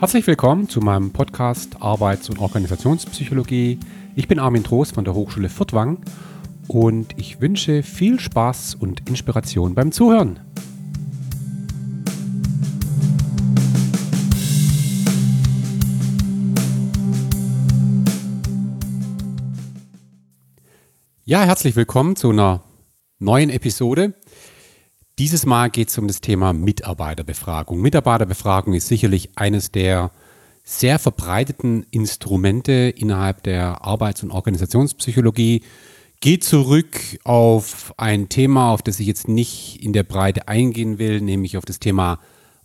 Herzlich willkommen zu meinem Podcast Arbeits- und Organisationspsychologie. Ich bin Armin Trost von der Hochschule Furtwang und ich wünsche viel Spaß und Inspiration beim Zuhören. Ja, herzlich willkommen zu einer neuen Episode. Dieses Mal geht es um das Thema Mitarbeiterbefragung. Mitarbeiterbefragung ist sicherlich eines der sehr verbreiteten Instrumente innerhalb der Arbeits- und Organisationspsychologie. Geht zurück auf ein Thema, auf das ich jetzt nicht in der Breite eingehen will, nämlich auf das Thema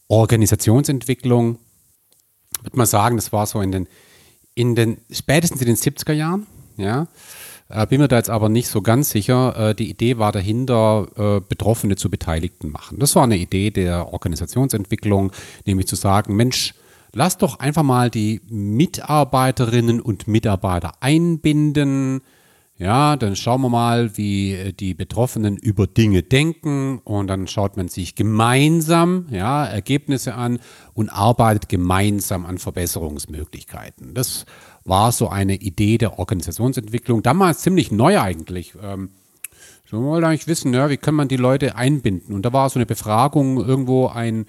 Organisationsentwicklung. Ich würde mal sagen, das war so in den, in den spätestens in den 70er Jahren. Ja. Äh, bin mir da jetzt aber nicht so ganz sicher. Äh, die Idee war dahinter, äh, Betroffene zu Beteiligten machen. Das war eine Idee der Organisationsentwicklung, nämlich zu sagen, Mensch, lass doch einfach mal die Mitarbeiterinnen und Mitarbeiter einbinden. Ja, dann schauen wir mal, wie die Betroffenen über Dinge denken und dann schaut man sich gemeinsam ja, Ergebnisse an und arbeitet gemeinsam an Verbesserungsmöglichkeiten. Das war so eine Idee der Organisationsentwicklung. Damals ziemlich neu eigentlich. Ähm, so wollen eigentlich wissen, ja, wie kann man die Leute einbinden? Und da war so eine Befragung irgendwo ein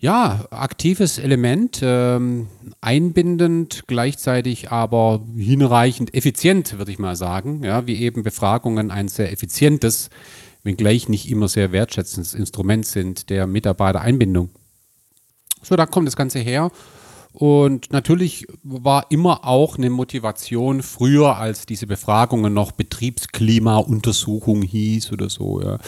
ja, aktives Element, ähm, einbindend, gleichzeitig aber hinreichend effizient, würde ich mal sagen. Ja, wie eben Befragungen ein sehr effizientes, wenngleich nicht immer sehr wertschätzendes Instrument sind der Mitarbeitereinbindung. So, da kommt das Ganze her. Und natürlich war immer auch eine Motivation früher, als diese Befragungen noch Betriebsklimauntersuchung hieß oder so, ja.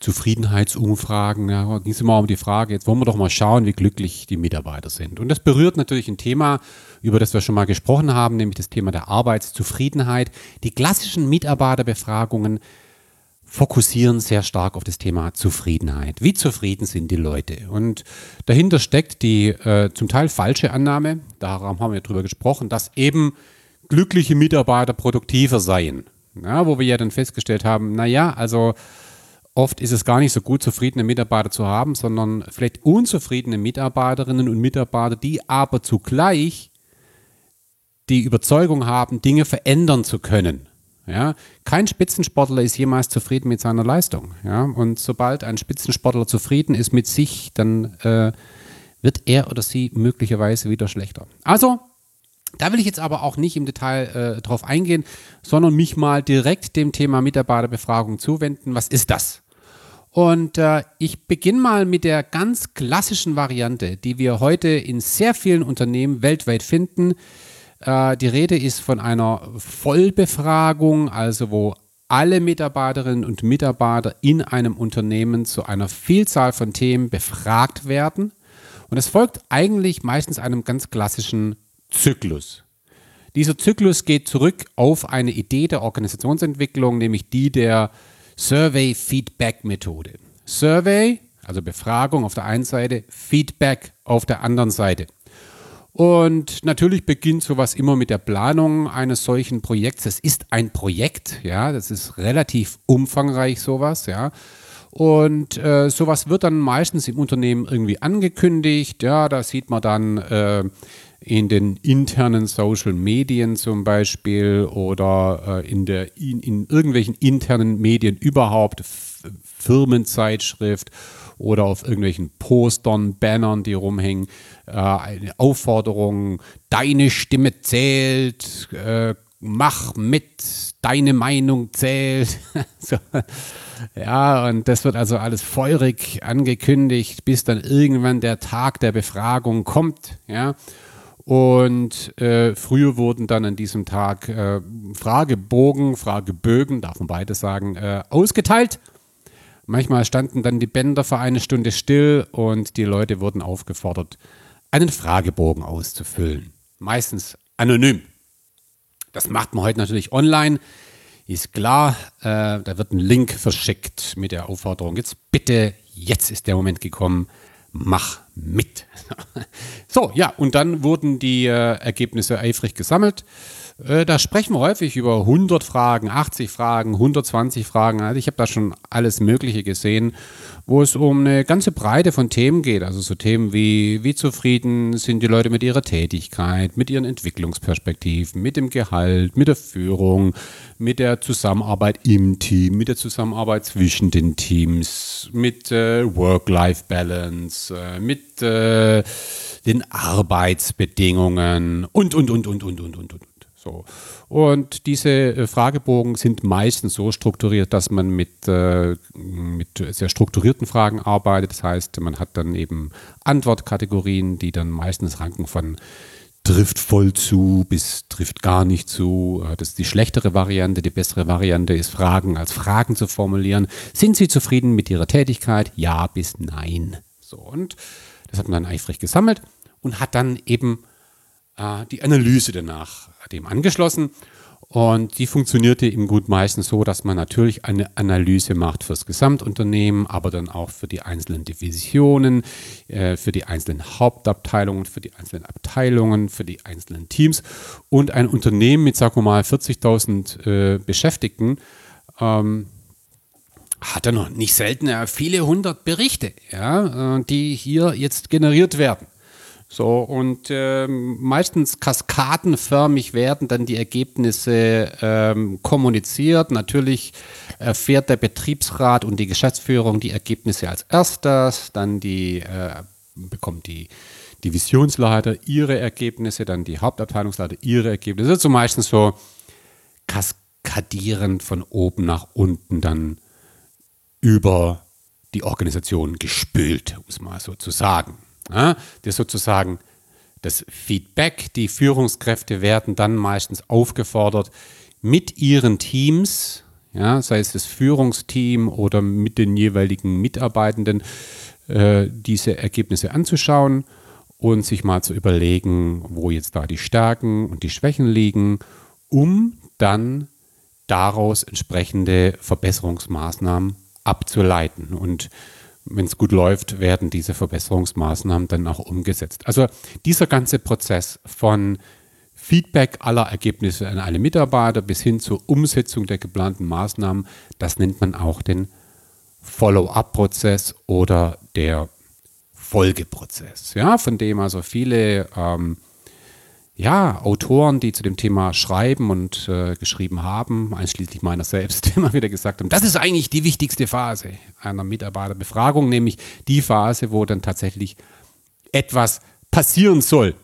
Zufriedenheitsumfragen, ja, ging es immer um die Frage, jetzt wollen wir doch mal schauen, wie glücklich die Mitarbeiter sind. Und das berührt natürlich ein Thema, über das wir schon mal gesprochen haben, nämlich das Thema der Arbeitszufriedenheit. Die klassischen Mitarbeiterbefragungen fokussieren sehr stark auf das Thema Zufriedenheit. Wie zufrieden sind die Leute? Und dahinter steckt die äh, zum Teil falsche Annahme, darum haben wir drüber gesprochen, dass eben glückliche Mitarbeiter produktiver seien. Ja, wo wir ja dann festgestellt haben, naja, also oft ist es gar nicht so gut, zufriedene Mitarbeiter zu haben, sondern vielleicht unzufriedene Mitarbeiterinnen und Mitarbeiter, die aber zugleich die Überzeugung haben, Dinge verändern zu können. Ja, kein Spitzensportler ist jemals zufrieden mit seiner Leistung. Ja, und sobald ein Spitzensportler zufrieden ist mit sich, dann äh, wird er oder sie möglicherweise wieder schlechter. Also, da will ich jetzt aber auch nicht im Detail äh, drauf eingehen, sondern mich mal direkt dem Thema Mitarbeiterbefragung zuwenden. Was ist das? Und äh, ich beginne mal mit der ganz klassischen Variante, die wir heute in sehr vielen Unternehmen weltweit finden äh, die Rede ist von einer Vollbefragung, also wo alle Mitarbeiterinnen und Mitarbeiter in einem Unternehmen zu einer Vielzahl von Themen befragt werden. Und es folgt eigentlich meistens einem ganz klassischen Zyklus. Dieser Zyklus geht zurück auf eine Idee der Organisationsentwicklung, nämlich die der Survey-Feedback-Methode. Survey, also Befragung auf der einen Seite, Feedback auf der anderen Seite. Und natürlich beginnt sowas immer mit der Planung eines solchen Projekts. Es ist ein Projekt, ja, das ist relativ umfangreich sowas, ja. Und äh, sowas wird dann meistens im Unternehmen irgendwie angekündigt. Ja, da sieht man dann äh, in den internen Social Medien zum Beispiel oder äh, in, der, in, in irgendwelchen internen Medien überhaupt, Firmenzeitschrift oder auf irgendwelchen Postern, Bannern, die rumhängen, äh, eine Aufforderung, deine Stimme zählt, äh, mach mit, deine Meinung zählt. so. Ja, und das wird also alles feurig angekündigt, bis dann irgendwann der Tag der Befragung kommt. Ja. Und äh, früher wurden dann an diesem Tag äh, Fragebogen, Fragebögen, darf man beides sagen, äh, ausgeteilt. Manchmal standen dann die Bänder für eine Stunde still und die Leute wurden aufgefordert, einen Fragebogen auszufüllen. Meistens anonym. Das macht man heute natürlich online. Ist klar, äh, da wird ein Link verschickt mit der Aufforderung, jetzt bitte, jetzt ist der Moment gekommen, mach mit. so, ja, und dann wurden die äh, Ergebnisse eifrig gesammelt. Äh, da sprechen wir häufig über 100 Fragen, 80 Fragen, 120 Fragen. Also ich habe da schon alles Mögliche gesehen, wo es um eine ganze Breite von Themen geht. Also so Themen wie, wie zufrieden sind die Leute mit ihrer Tätigkeit, mit ihren Entwicklungsperspektiven, mit dem Gehalt, mit der Führung, mit der Zusammenarbeit im Team, mit der Zusammenarbeit zwischen den Teams, mit äh, Work-Life-Balance, äh, mit äh, den Arbeitsbedingungen und, und, und, und, und, und, und, und. So. Und diese äh, Fragebogen sind meistens so strukturiert, dass man mit, äh, mit sehr strukturierten Fragen arbeitet. Das heißt, man hat dann eben Antwortkategorien, die dann meistens ranken von trifft voll zu bis trifft gar nicht zu. Äh, das ist die schlechtere Variante. Die bessere Variante ist Fragen als Fragen zu formulieren. Sind Sie zufrieden mit Ihrer Tätigkeit? Ja bis nein. So, und das hat man dann eifrig gesammelt und hat dann eben äh, die Analyse danach dem angeschlossen. Und die funktionierte im Gut meistens so, dass man natürlich eine Analyse macht fürs Gesamtunternehmen, aber dann auch für die einzelnen Divisionen, äh, für die einzelnen Hauptabteilungen, für die einzelnen Abteilungen, für die einzelnen Teams. Und ein Unternehmen mit, sagen wir mal, 40.000 äh, Beschäftigten ähm, hat er noch nicht selten viele hundert Berichte, ja, die hier jetzt generiert werden. So, und ähm, meistens kaskadenförmig werden dann die Ergebnisse ähm, kommuniziert. Natürlich erfährt der Betriebsrat und die Geschäftsführung die Ergebnisse als erstes, dann die, äh, bekommt die Divisionsleiter ihre Ergebnisse, dann die Hauptabteilungsleiter ihre Ergebnisse. Das ist so meistens so kaskadierend von oben nach unten dann über die Organisation gespült, um es mal so zu sagen. Ja, das sozusagen das Feedback. Die Führungskräfte werden dann meistens aufgefordert, mit ihren Teams, ja, sei es das Führungsteam oder mit den jeweiligen Mitarbeitenden, äh, diese Ergebnisse anzuschauen und sich mal zu überlegen, wo jetzt da die Stärken und die Schwächen liegen, um dann daraus entsprechende Verbesserungsmaßnahmen abzuleiten. Und wenn es gut läuft, werden diese Verbesserungsmaßnahmen dann auch umgesetzt. Also dieser ganze Prozess von Feedback aller Ergebnisse an alle Mitarbeiter bis hin zur Umsetzung der geplanten Maßnahmen, das nennt man auch den Follow-up-Prozess oder der Folgeprozess, ja, von dem also viele ähm, ja, Autoren, die zu dem Thema schreiben und äh, geschrieben haben, einschließlich meiner selbst, immer wieder gesagt haben, das ist eigentlich die wichtigste Phase einer Mitarbeiterbefragung, nämlich die Phase, wo dann tatsächlich etwas passieren soll.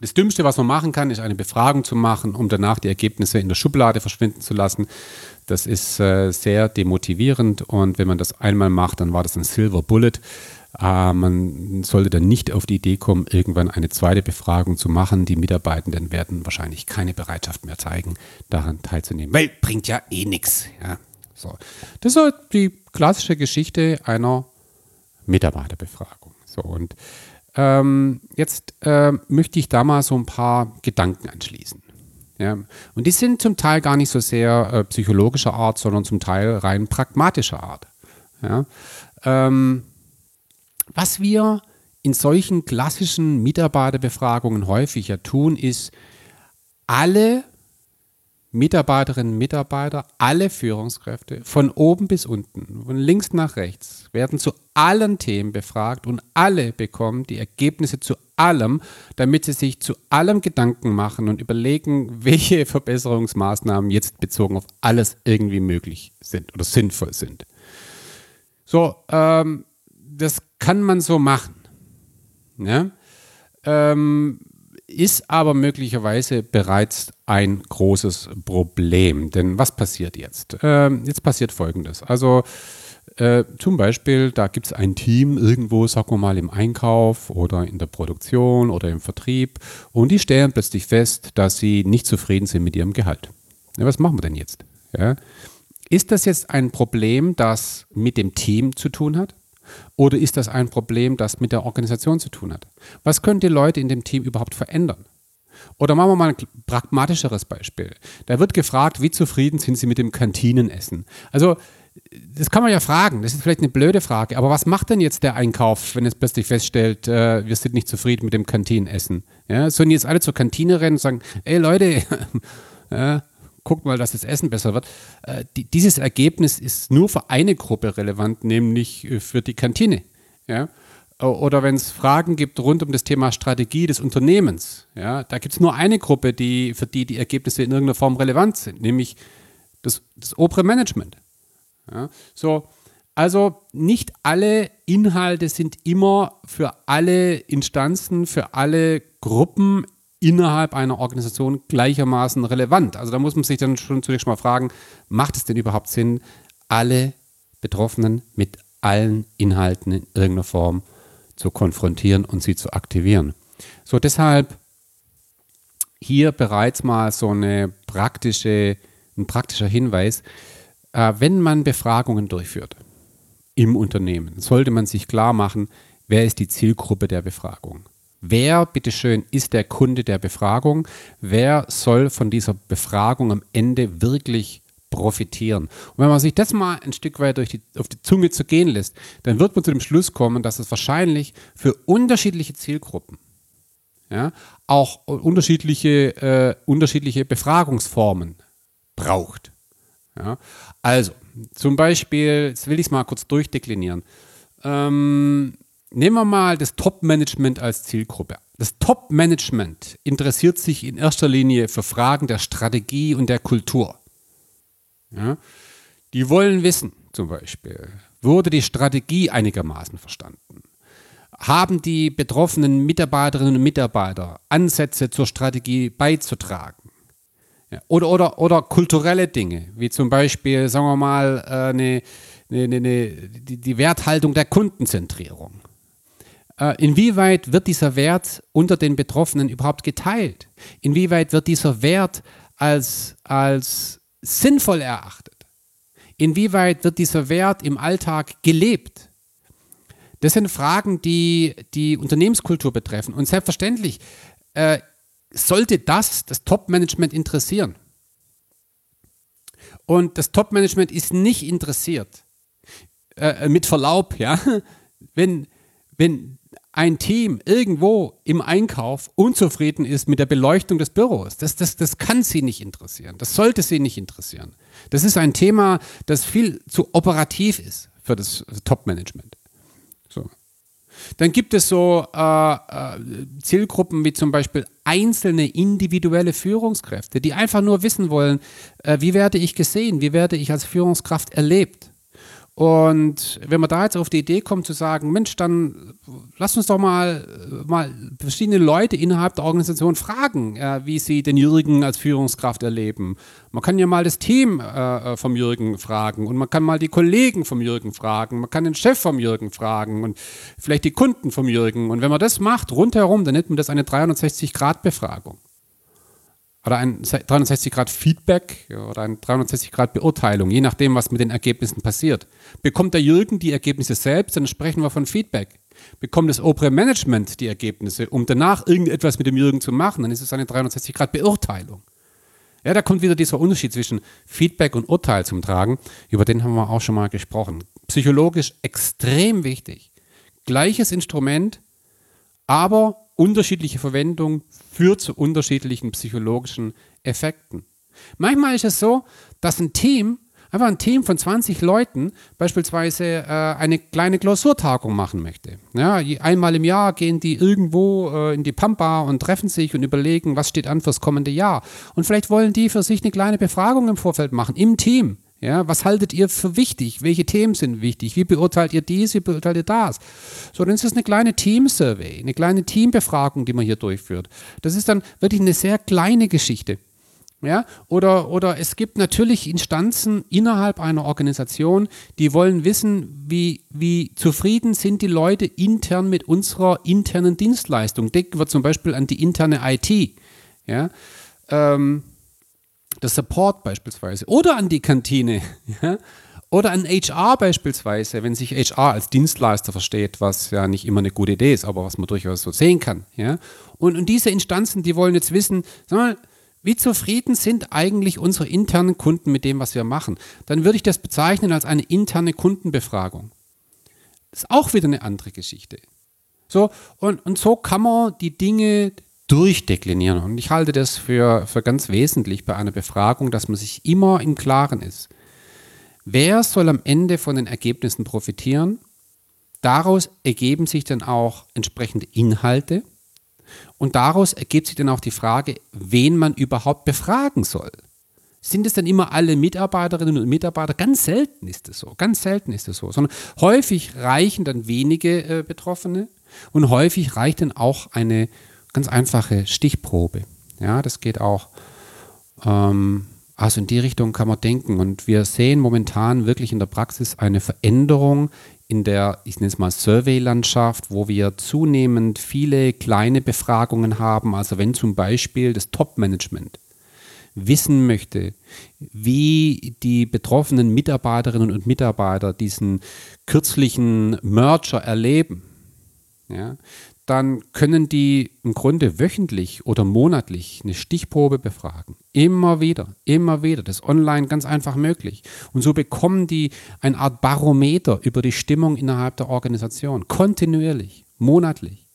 Das Dümmste, was man machen kann, ist eine Befragung zu machen, um danach die Ergebnisse in der Schublade verschwinden zu lassen. Das ist äh, sehr demotivierend und wenn man das einmal macht, dann war das ein Silver Bullet. Äh, man sollte dann nicht auf die Idee kommen, irgendwann eine zweite Befragung zu machen. Die Mitarbeitenden werden wahrscheinlich keine Bereitschaft mehr zeigen, daran teilzunehmen, weil bringt ja eh nichts. Ja. So. Das ist die klassische Geschichte einer Mitarbeiterbefragung. So, und ähm, jetzt äh, möchte ich da mal so ein paar Gedanken anschließen. Ja, und die sind zum Teil gar nicht so sehr äh, psychologischer Art, sondern zum Teil rein pragmatischer Art. Ja, ähm, was wir in solchen klassischen Mitarbeiterbefragungen häufig ja tun, ist, alle Mitarbeiterinnen und Mitarbeiter, alle Führungskräfte von oben bis unten, von links nach rechts, werden zu allen Themen befragt und alle bekommen die Ergebnisse zu allem, damit sie sich zu allem Gedanken machen und überlegen, welche Verbesserungsmaßnahmen jetzt bezogen auf alles irgendwie möglich sind oder sinnvoll sind. So, ähm, das kann man so machen. Ja? Ähm, ist aber möglicherweise bereits ein großes Problem. Denn was passiert jetzt? Ähm, jetzt passiert Folgendes. Also äh, zum Beispiel, da gibt es ein Team irgendwo, sagen wir mal, im Einkauf oder in der Produktion oder im Vertrieb und die stellen plötzlich fest, dass sie nicht zufrieden sind mit ihrem Gehalt. Ja, was machen wir denn jetzt? Ja? Ist das jetzt ein Problem, das mit dem Team zu tun hat? Oder ist das ein Problem, das mit der Organisation zu tun hat? Was können die Leute in dem Team überhaupt verändern? Oder machen wir mal ein pragmatischeres Beispiel. Da wird gefragt, wie zufrieden sind Sie mit dem Kantinenessen? Also das kann man ja fragen, das ist vielleicht eine blöde Frage, aber was macht denn jetzt der Einkauf, wenn es plötzlich feststellt, äh, wir sind nicht zufrieden mit dem Kantinenessen? Ja, sollen jetzt alle zur Kantine rennen und sagen, ey Leute, ja, guckt mal, dass das Essen besser wird. Äh, die, dieses Ergebnis ist nur für eine Gruppe relevant, nämlich äh, für die Kantine. Ja? Oder wenn es Fragen gibt rund um das Thema Strategie des Unternehmens, ja, da gibt es nur eine Gruppe, die, für die die Ergebnisse in irgendeiner Form relevant sind, nämlich das, das obere Management. Ja, so, also nicht alle Inhalte sind immer für alle Instanzen, für alle Gruppen innerhalb einer Organisation gleichermaßen relevant. Also da muss man sich dann schon zunächst mal fragen, macht es denn überhaupt Sinn, alle Betroffenen mit allen Inhalten in irgendeiner Form zu konfrontieren und sie zu aktivieren? So, deshalb hier bereits mal so eine praktische, ein praktischer Hinweis. Äh, wenn man Befragungen durchführt im Unternehmen, sollte man sich klar machen, wer ist die Zielgruppe der Befragung. Wer, bitteschön, ist der Kunde der Befragung? Wer soll von dieser Befragung am Ende wirklich profitieren? Und wenn man sich das mal ein Stück weit durch die, auf die Zunge zu gehen lässt, dann wird man zu dem Schluss kommen, dass es wahrscheinlich für unterschiedliche Zielgruppen ja, auch unterschiedliche, äh, unterschiedliche Befragungsformen braucht. Ja. Also, zum Beispiel, jetzt will ich es mal kurz durchdeklinieren. Ähm, nehmen wir mal das Top-Management als Zielgruppe. Das Top-Management interessiert sich in erster Linie für Fragen der Strategie und der Kultur. Ja. Die wollen wissen, zum Beispiel, wurde die Strategie einigermaßen verstanden? Haben die betroffenen Mitarbeiterinnen und Mitarbeiter Ansätze zur Strategie beizutragen? Ja, oder, oder, oder kulturelle Dinge, wie zum Beispiel, sagen wir mal, äh, eine, eine, eine, die, die Werthaltung der Kundenzentrierung. Äh, inwieweit wird dieser Wert unter den Betroffenen überhaupt geteilt? Inwieweit wird dieser Wert als, als sinnvoll erachtet? Inwieweit wird dieser Wert im Alltag gelebt? Das sind Fragen, die die Unternehmenskultur betreffen. Und selbstverständlich äh, sollte das das Top-Management interessieren. Und das Top-Management ist nicht interessiert, äh, mit Verlaub, ja, wenn, wenn ein Team irgendwo im Einkauf unzufrieden ist mit der Beleuchtung des Büros. Das, das, das kann sie nicht interessieren. Das sollte sie nicht interessieren. Das ist ein Thema, das viel zu operativ ist für das Top-Management. So. Dann gibt es so äh, äh, Zielgruppen wie zum Beispiel einzelne individuelle Führungskräfte, die einfach nur wissen wollen, äh, wie werde ich gesehen, wie werde ich als Führungskraft erlebt. Und wenn man da jetzt auf die Idee kommt zu sagen, Mensch, dann lass uns doch mal, mal verschiedene Leute innerhalb der Organisation fragen, äh, wie sie den Jürgen als Führungskraft erleben. Man kann ja mal das Team äh, vom Jürgen fragen und man kann mal die Kollegen vom Jürgen fragen, man kann den Chef vom Jürgen fragen und vielleicht die Kunden vom Jürgen. Und wenn man das macht, rundherum, dann nennt man das eine 360-Grad-Befragung oder ein 360-Grad-Feedback oder eine 360-Grad-Beurteilung, je nachdem, was mit den Ergebnissen passiert. Bekommt der Jürgen die Ergebnisse selbst, dann sprechen wir von Feedback. Bekommt das obere Management die Ergebnisse, um danach irgendetwas mit dem Jürgen zu machen, dann ist es eine 360-Grad-Beurteilung. Ja, da kommt wieder dieser Unterschied zwischen Feedback und Urteil zum Tragen. Über den haben wir auch schon mal gesprochen. Psychologisch extrem wichtig. Gleiches Instrument, aber unterschiedliche Verwendung führt zu unterschiedlichen psychologischen Effekten. Manchmal ist es so, dass ein Team, einfach ein Team von 20 Leuten beispielsweise äh, eine kleine Klausurtagung machen möchte. Ja, einmal im Jahr gehen die irgendwo äh, in die Pampa und treffen sich und überlegen, was steht an fürs kommende Jahr. Und vielleicht wollen die für sich eine kleine Befragung im Vorfeld machen, im Team. Ja, was haltet ihr für wichtig? Welche Themen sind wichtig? Wie beurteilt ihr dies? Wie beurteilt ihr das? So, dann ist das eine kleine Team-Survey, eine kleine Teambefragung, die man hier durchführt. Das ist dann wirklich eine sehr kleine Geschichte. Ja, oder, oder es gibt natürlich Instanzen innerhalb einer Organisation, die wollen wissen, wie, wie zufrieden sind die Leute intern mit unserer internen Dienstleistung. Denken wir zum Beispiel an die interne IT. Ja, ähm, das Support beispielsweise oder an die Kantine ja? oder an HR beispielsweise, wenn sich HR als Dienstleister versteht, was ja nicht immer eine gute Idee ist, aber was man durchaus so sehen kann. Ja? Und, und diese Instanzen, die wollen jetzt wissen, sag mal, Wie zufrieden sind eigentlich unsere internen Kunden mit dem, was wir machen? Dann würde ich das bezeichnen als eine interne Kundenbefragung. Das ist auch wieder eine andere Geschichte. So, und, und so kann man die Dinge durchdeklinieren. Und ich halte das für, für ganz wesentlich bei einer Befragung, dass man sich immer im Klaren ist. Wer soll am Ende von den Ergebnissen profitieren? Daraus ergeben sich dann auch entsprechende Inhalte. Und daraus ergibt sich dann auch die Frage, wen man überhaupt befragen soll. Sind es dann immer alle Mitarbeiterinnen und Mitarbeiter? Ganz selten ist es so. Ganz selten ist es so. Sondern häufig reichen dann wenige äh, Betroffene und häufig reicht dann auch eine ganz einfache Stichprobe. Ja, das geht auch. Ähm, also in die Richtung kann man denken. Und wir sehen momentan wirklich in der Praxis eine Veränderung in der, ich nenne es mal Survey-Landschaft, wo wir zunehmend viele kleine Befragungen haben. Also wenn zum Beispiel das Top-Management wissen möchte, wie die betroffenen Mitarbeiterinnen und Mitarbeiter diesen kürzlichen Merger erleben, ja, dann können die im Grunde wöchentlich oder monatlich eine Stichprobe befragen. Immer wieder, immer wieder. Das ist online ganz einfach möglich. Und so bekommen die eine Art Barometer über die Stimmung innerhalb der Organisation. Kontinuierlich, monatlich.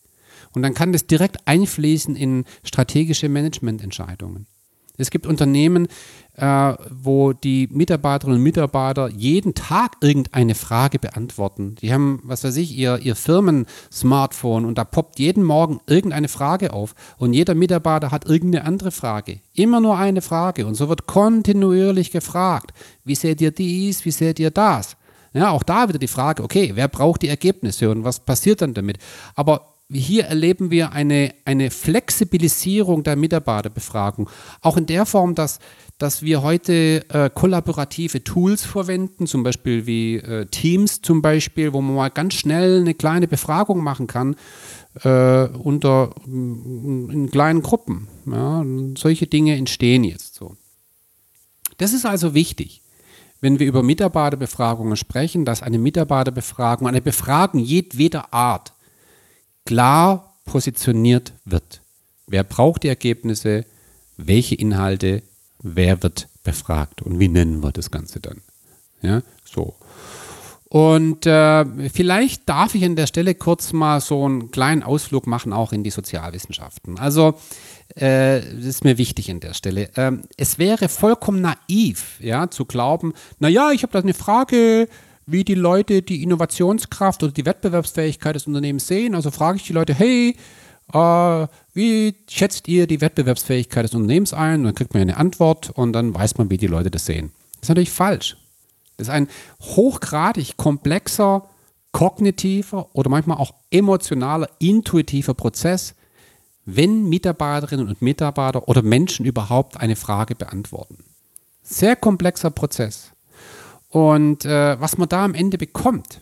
Und dann kann das direkt einfließen in strategische Managemententscheidungen. Es gibt Unternehmen, äh, wo die Mitarbeiterinnen und Mitarbeiter jeden Tag irgendeine Frage beantworten. Die haben, was weiß ich, ihr, ihr Firmen-Smartphone und da poppt jeden Morgen irgendeine Frage auf und jeder Mitarbeiter hat irgendeine andere Frage. Immer nur eine Frage und so wird kontinuierlich gefragt. Wie seht ihr dies? Wie seht ihr das? Ja, auch da wieder die Frage, okay, wer braucht die Ergebnisse und was passiert dann damit? Aber hier erleben wir eine, eine Flexibilisierung der Mitarbeiterbefragung. Auch in der Form, dass, dass wir heute äh, kollaborative Tools verwenden, zum Beispiel wie äh, Teams zum Beispiel, wo man mal ganz schnell eine kleine Befragung machen kann äh, unter in kleinen Gruppen. Ja, solche Dinge entstehen jetzt so. Das ist also wichtig wenn wir über Mitarbeiterbefragungen sprechen, dass eine Mitarbeiterbefragung, eine Befragung jedweder Art klar positioniert wird. Wer braucht die Ergebnisse? Welche Inhalte? Wer wird befragt? Und wie nennen wir das Ganze dann? Ja, so. Und äh, vielleicht darf ich an der Stelle kurz mal so einen kleinen Ausflug machen, auch in die Sozialwissenschaften. Also, äh, das ist mir wichtig an der Stelle. Ähm, es wäre vollkommen naiv, ja, zu glauben, naja, ich habe da eine Frage, wie die Leute die Innovationskraft oder die Wettbewerbsfähigkeit des Unternehmens sehen. Also frage ich die Leute, hey, äh, wie schätzt ihr die Wettbewerbsfähigkeit des Unternehmens ein? Und dann kriegt man eine Antwort und dann weiß man, wie die Leute das sehen. Das ist natürlich falsch. Das ist ein hochgradig komplexer, kognitiver oder manchmal auch emotionaler, intuitiver Prozess, wenn Mitarbeiterinnen und Mitarbeiter oder Menschen überhaupt eine Frage beantworten. Sehr komplexer Prozess. Und äh, was man da am Ende bekommt,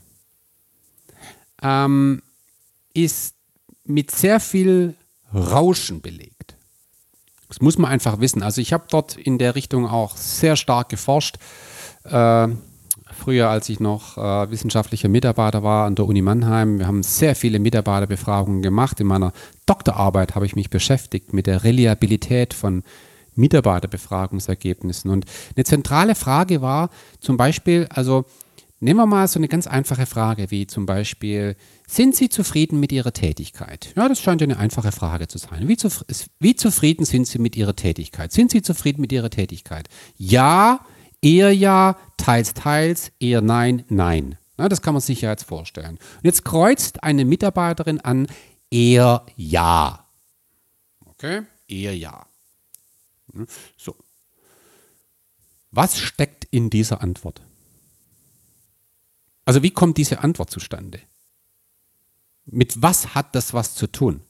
ähm, ist mit sehr viel Rauschen belegt. Das muss man einfach wissen. Also ich habe dort in der Richtung auch sehr stark geforscht. Äh, früher, als ich noch äh, wissenschaftlicher Mitarbeiter war an der Uni Mannheim, wir haben sehr viele Mitarbeiterbefragungen gemacht. In meiner Doktorarbeit habe ich mich beschäftigt mit der Reliabilität von Mitarbeiterbefragungsergebnissen. Und eine zentrale Frage war zum Beispiel, also nehmen wir mal so eine ganz einfache Frage wie zum Beispiel, sind Sie zufrieden mit Ihrer Tätigkeit? Ja, das scheint ja eine einfache Frage zu sein. Wie, zuf wie zufrieden sind Sie mit Ihrer Tätigkeit? Sind Sie zufrieden mit Ihrer Tätigkeit? Ja, eher ja, teils, teils, eher nein, nein. Ja, das kann man sich ja jetzt vorstellen. Und jetzt kreuzt eine Mitarbeiterin an, eher ja. Okay, eher ja. Ne? So. Was steckt in dieser Antwort? Also wie kommt diese Antwort zustande? Mit was hat das was zu tun?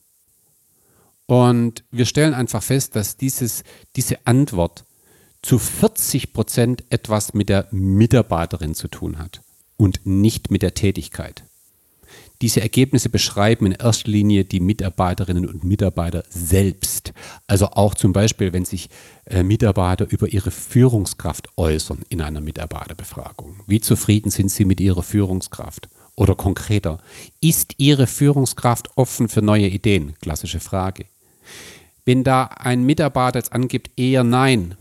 Und wir stellen einfach fest, dass dieses, diese Antwort zu 40 Prozent etwas mit der Mitarbeiterin zu tun hat und nicht mit der Tätigkeit. Diese Ergebnisse beschreiben in erster Linie die Mitarbeiterinnen und Mitarbeiter selbst. Also auch zum Beispiel, wenn sich äh, Mitarbeiter über ihre Führungskraft äußern in einer Mitarbeiterbefragung. Wie zufrieden sind sie mit ihrer Führungskraft? Oder konkreter, ist Ihre Führungskraft offen für neue Ideen? Klassische Frage. Wenn da ein Mitarbeiter jetzt angibt, eher nein,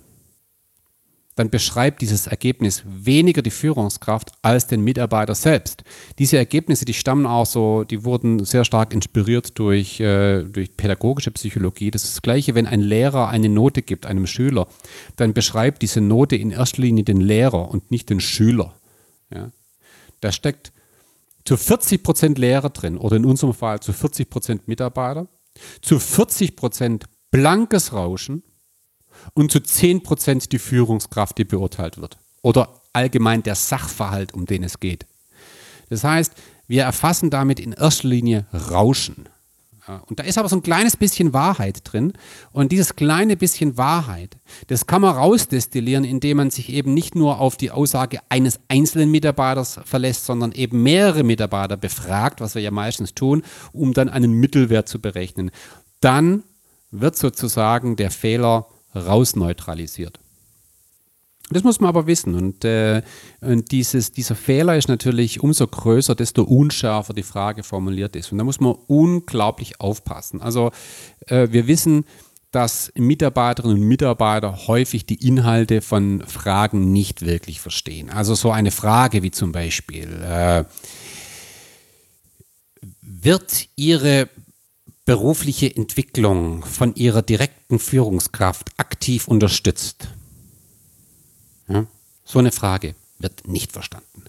dann beschreibt dieses Ergebnis weniger die Führungskraft als den Mitarbeiter selbst. Diese Ergebnisse, die stammen auch so, die wurden sehr stark inspiriert durch, äh, durch pädagogische Psychologie. Das ist das Gleiche, wenn ein Lehrer eine Note gibt einem Schüler, dann beschreibt diese Note in erster Linie den Lehrer und nicht den Schüler. Ja? Da steckt zu 40 Prozent Lehrer drin oder in unserem Fall zu 40 Prozent Mitarbeiter, zu 40 Prozent blankes Rauschen und zu 10% die Führungskraft, die beurteilt wird. Oder allgemein der Sachverhalt, um den es geht. Das heißt, wir erfassen damit in erster Linie Rauschen. Und da ist aber so ein kleines bisschen Wahrheit drin. Und dieses kleine bisschen Wahrheit, das kann man rausdestillieren, indem man sich eben nicht nur auf die Aussage eines einzelnen Mitarbeiters verlässt, sondern eben mehrere Mitarbeiter befragt, was wir ja meistens tun, um dann einen Mittelwert zu berechnen. Dann wird sozusagen der Fehler rausneutralisiert. Das muss man aber wissen. Und, äh, und dieses, dieser Fehler ist natürlich umso größer, desto unschärfer die Frage formuliert ist. Und da muss man unglaublich aufpassen. Also äh, wir wissen, dass Mitarbeiterinnen und Mitarbeiter häufig die Inhalte von Fragen nicht wirklich verstehen. Also so eine Frage wie zum Beispiel, äh, wird Ihre berufliche Entwicklung von ihrer direkten Führungskraft aktiv unterstützt? Ja, so eine Frage wird nicht verstanden.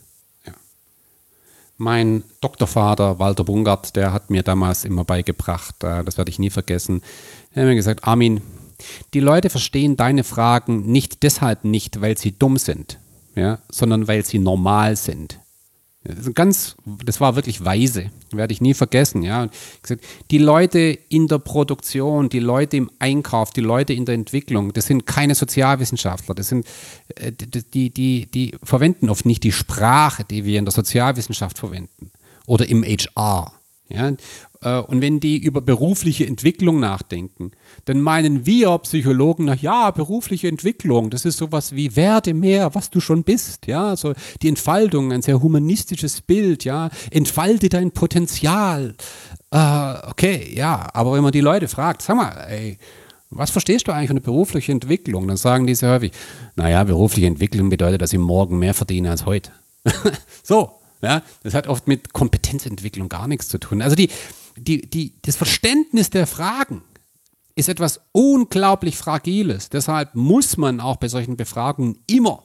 Ja. Mein Doktorvater Walter Bungart, der hat mir damals immer beigebracht, äh, das werde ich nie vergessen, er hat mir gesagt, Armin, die Leute verstehen deine Fragen nicht deshalb nicht, weil sie dumm sind, ja, sondern weil sie normal sind. Das, ganz, das war wirklich weise, werde ich nie vergessen. Ja. Die Leute in der Produktion, die Leute im Einkauf, die Leute in der Entwicklung, das sind keine Sozialwissenschaftler. Das sind, äh, die, die, die verwenden oft nicht die Sprache, die wir in der Sozialwissenschaft verwenden oder im HR. Ja? Äh, und wenn die über berufliche Entwicklung nachdenken, dann meinen wir Psychologen, na ja, berufliche Entwicklung, das ist sowas wie werde mehr, was du schon bist, ja, also die Entfaltung, ein sehr humanistisches Bild, ja, entfalte dein Potenzial. Äh, okay, ja, aber wenn man die Leute fragt, sag mal, ey, was verstehst du eigentlich unter berufliche Entwicklung? Dann sagen die sehr häufig, naja, berufliche Entwicklung bedeutet, dass ich morgen mehr verdiene als heute. so, ja, das hat oft mit Kompetenzentwicklung gar nichts zu tun. Also die, die, die, das Verständnis der Fragen ist etwas unglaublich Fragiles. Deshalb muss man auch bei solchen Befragungen immer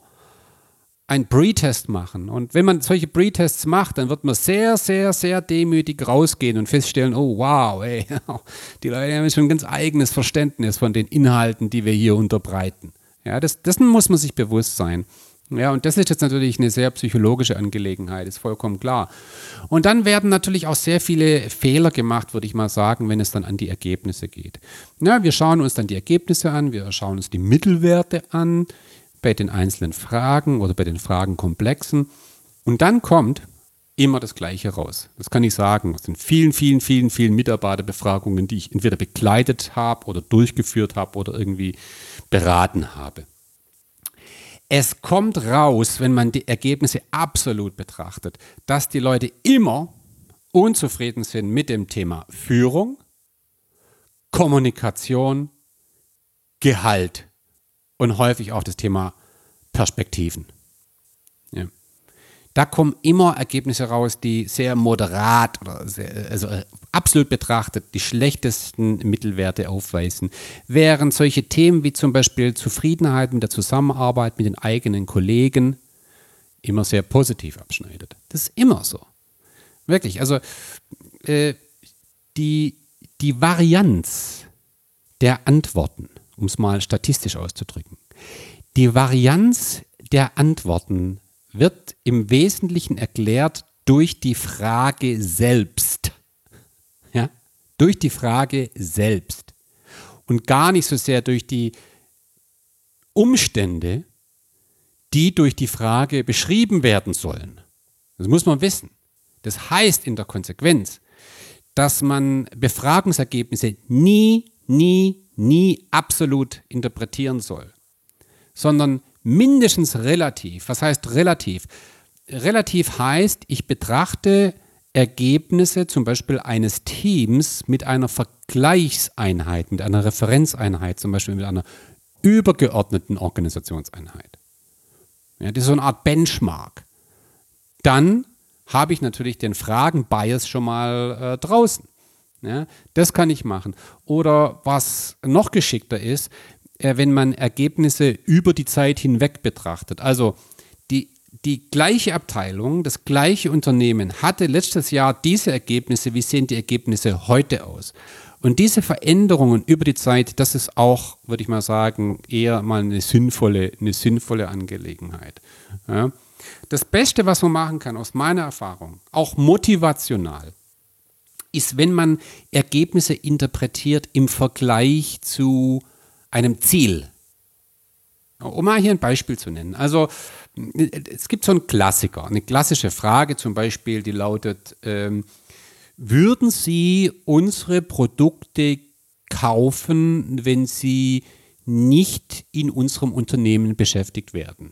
einen Pre-Test machen. Und wenn man solche Pre-Tests macht, dann wird man sehr, sehr, sehr demütig rausgehen und feststellen, oh wow, ey, die Leute haben schon ein ganz eigenes Verständnis von den Inhalten, die wir hier unterbreiten. Ja, das, dessen muss man sich bewusst sein. Ja, und das ist jetzt natürlich eine sehr psychologische Angelegenheit, ist vollkommen klar. Und dann werden natürlich auch sehr viele Fehler gemacht, würde ich mal sagen, wenn es dann an die Ergebnisse geht. Ja, wir schauen uns dann die Ergebnisse an, wir schauen uns die Mittelwerte an bei den einzelnen Fragen oder bei den Fragenkomplexen. Und dann kommt immer das Gleiche raus. Das kann ich sagen. Es sind vielen, vielen, vielen, vielen Mitarbeiterbefragungen, die ich entweder begleitet habe oder durchgeführt habe oder irgendwie beraten habe. Es kommt raus, wenn man die Ergebnisse absolut betrachtet, dass die Leute immer unzufrieden sind mit dem Thema Führung, Kommunikation, Gehalt und häufig auch das Thema Perspektiven. Ja da kommen immer Ergebnisse raus, die sehr moderat oder sehr, also absolut betrachtet die schlechtesten Mittelwerte aufweisen. Während solche Themen wie zum Beispiel Zufriedenheit mit der Zusammenarbeit mit den eigenen Kollegen immer sehr positiv abschneidet. Das ist immer so. Wirklich, also äh, die, die Varianz der Antworten, um es mal statistisch auszudrücken, die Varianz der Antworten wird im Wesentlichen erklärt durch die Frage selbst. Durch die Frage selbst. Und gar nicht so sehr durch die Umstände, die durch die Frage beschrieben werden sollen. Das muss man wissen. Das heißt in der Konsequenz, dass man Befragungsergebnisse nie, nie, nie absolut interpretieren soll, sondern mindestens relativ. Was heißt relativ? Relativ heißt, ich betrachte Ergebnisse zum Beispiel eines Teams mit einer Vergleichseinheit, mit einer Referenzeinheit, zum Beispiel mit einer übergeordneten Organisationseinheit. Ja, das ist so eine Art Benchmark. Dann habe ich natürlich den Fragen-Bias schon mal äh, draußen. Ja, das kann ich machen. Oder was noch geschickter ist, äh, wenn man Ergebnisse über die Zeit hinweg betrachtet. Also die, gleiche Abteilung, das gleiche Unternehmen hatte letztes Jahr diese Ergebnisse. Wie sehen die Ergebnisse heute aus? Und diese Veränderungen über die Zeit, das ist auch, würde ich mal sagen, eher mal eine sinnvolle, eine sinnvolle Angelegenheit. Ja. Das Beste, was man machen kann, aus meiner Erfahrung, auch motivational, ist, wenn man Ergebnisse interpretiert im Vergleich zu einem Ziel. Um mal hier ein Beispiel zu nennen. Also es gibt so einen Klassiker, eine klassische Frage zum Beispiel, die lautet, ähm, würden Sie unsere Produkte kaufen, wenn Sie nicht in unserem Unternehmen beschäftigt werden?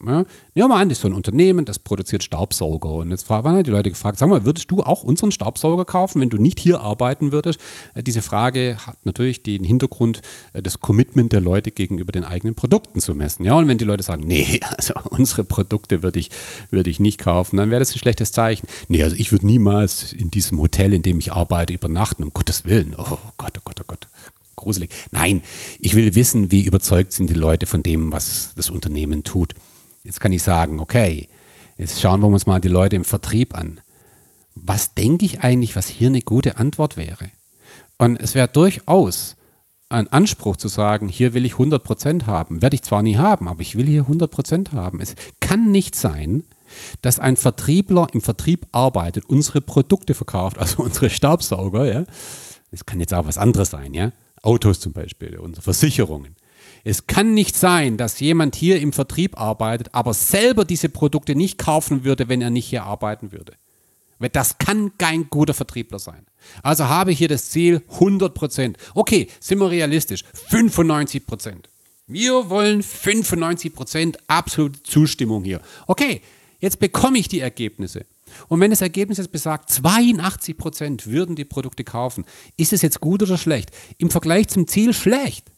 Ja, nehmen wir mal an, das ist so ein Unternehmen, das produziert Staubsauger. Und jetzt waren die Leute gefragt, sag mal, würdest du auch unseren Staubsauger kaufen, wenn du nicht hier arbeiten würdest? Äh, diese Frage hat natürlich den Hintergrund, äh, das Commitment der Leute gegenüber den eigenen Produkten zu messen. Ja, und wenn die Leute sagen, nee, also unsere Produkte würde ich, würde ich nicht kaufen, dann wäre das ein schlechtes Zeichen. Nee, also ich würde niemals in diesem Hotel, in dem ich arbeite, übernachten, um Gottes Willen. Oh Gott, oh Gott, oh Gott gruselig. Nein, ich will wissen, wie überzeugt sind die Leute von dem, was das Unternehmen tut. Jetzt kann ich sagen, okay, jetzt schauen wir uns mal die Leute im Vertrieb an. Was denke ich eigentlich, was hier eine gute Antwort wäre? Und es wäre durchaus ein Anspruch zu sagen, hier will ich 100% haben. Werde ich zwar nie haben, aber ich will hier 100% haben. Es kann nicht sein, dass ein Vertriebler im Vertrieb arbeitet, unsere Produkte verkauft, also unsere Staubsauger, ja. Es kann jetzt auch was anderes sein, ja. Autos zum Beispiel, unsere Versicherungen. Es kann nicht sein, dass jemand hier im Vertrieb arbeitet, aber selber diese Produkte nicht kaufen würde, wenn er nicht hier arbeiten würde. Das kann kein guter Vertriebler sein. Also habe ich hier das Ziel 100 Prozent. Okay, sind wir realistisch. 95 Prozent. Wir wollen 95 Prozent absolute Zustimmung hier. Okay, jetzt bekomme ich die Ergebnisse. Und wenn das Ergebnis jetzt besagt, 82 Prozent würden die Produkte kaufen, ist es jetzt gut oder schlecht? Im Vergleich zum Ziel schlecht.